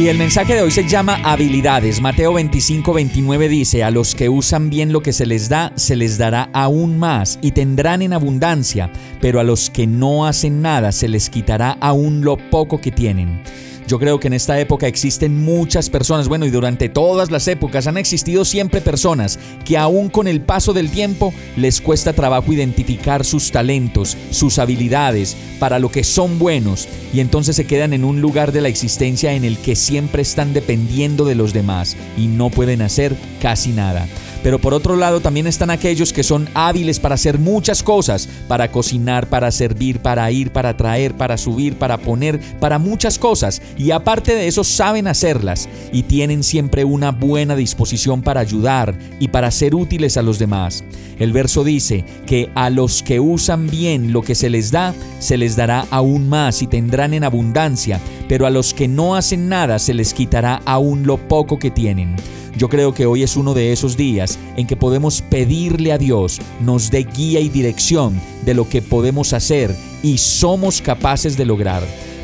Y el mensaje de hoy se llama habilidades. Mateo 25, 29 dice, a los que usan bien lo que se les da, se les dará aún más y tendrán en abundancia, pero a los que no hacen nada, se les quitará aún lo poco que tienen. Yo creo que en esta época existen muchas personas, bueno, y durante todas las épocas han existido siempre personas que aún con el paso del tiempo les cuesta trabajo identificar sus talentos, sus habilidades, para lo que son buenos, y entonces se quedan en un lugar de la existencia en el que siempre están dependiendo de los demás y no pueden hacer casi nada. Pero por otro lado también están aquellos que son hábiles para hacer muchas cosas, para cocinar, para servir, para ir, para traer, para subir, para poner, para muchas cosas. Y aparte de eso saben hacerlas y tienen siempre una buena disposición para ayudar y para ser útiles a los demás. El verso dice que a los que usan bien lo que se les da, se les dará aún más y tendrán en abundancia, pero a los que no hacen nada se les quitará aún lo poco que tienen. Yo creo que hoy es uno de esos días en que podemos pedirle a Dios nos dé guía y dirección de lo que podemos hacer y somos capaces de lograr.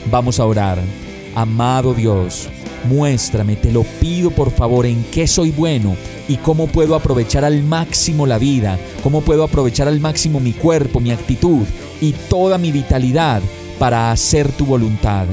Vamos a orar. Amado Dios, muéstrame, te lo pido por favor, en qué soy bueno y cómo puedo aprovechar al máximo la vida, cómo puedo aprovechar al máximo mi cuerpo, mi actitud y toda mi vitalidad para hacer tu voluntad.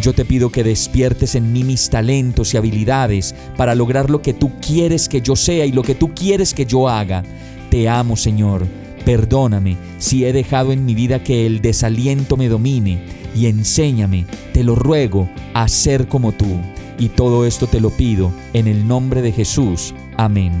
Yo te pido que despiertes en mí mis talentos y habilidades para lograr lo que tú quieres que yo sea y lo que tú quieres que yo haga. Te amo, Señor. Perdóname si he dejado en mi vida que el desaliento me domine y enséñame, te lo ruego, a ser como tú. Y todo esto te lo pido en el nombre de Jesús. Amén.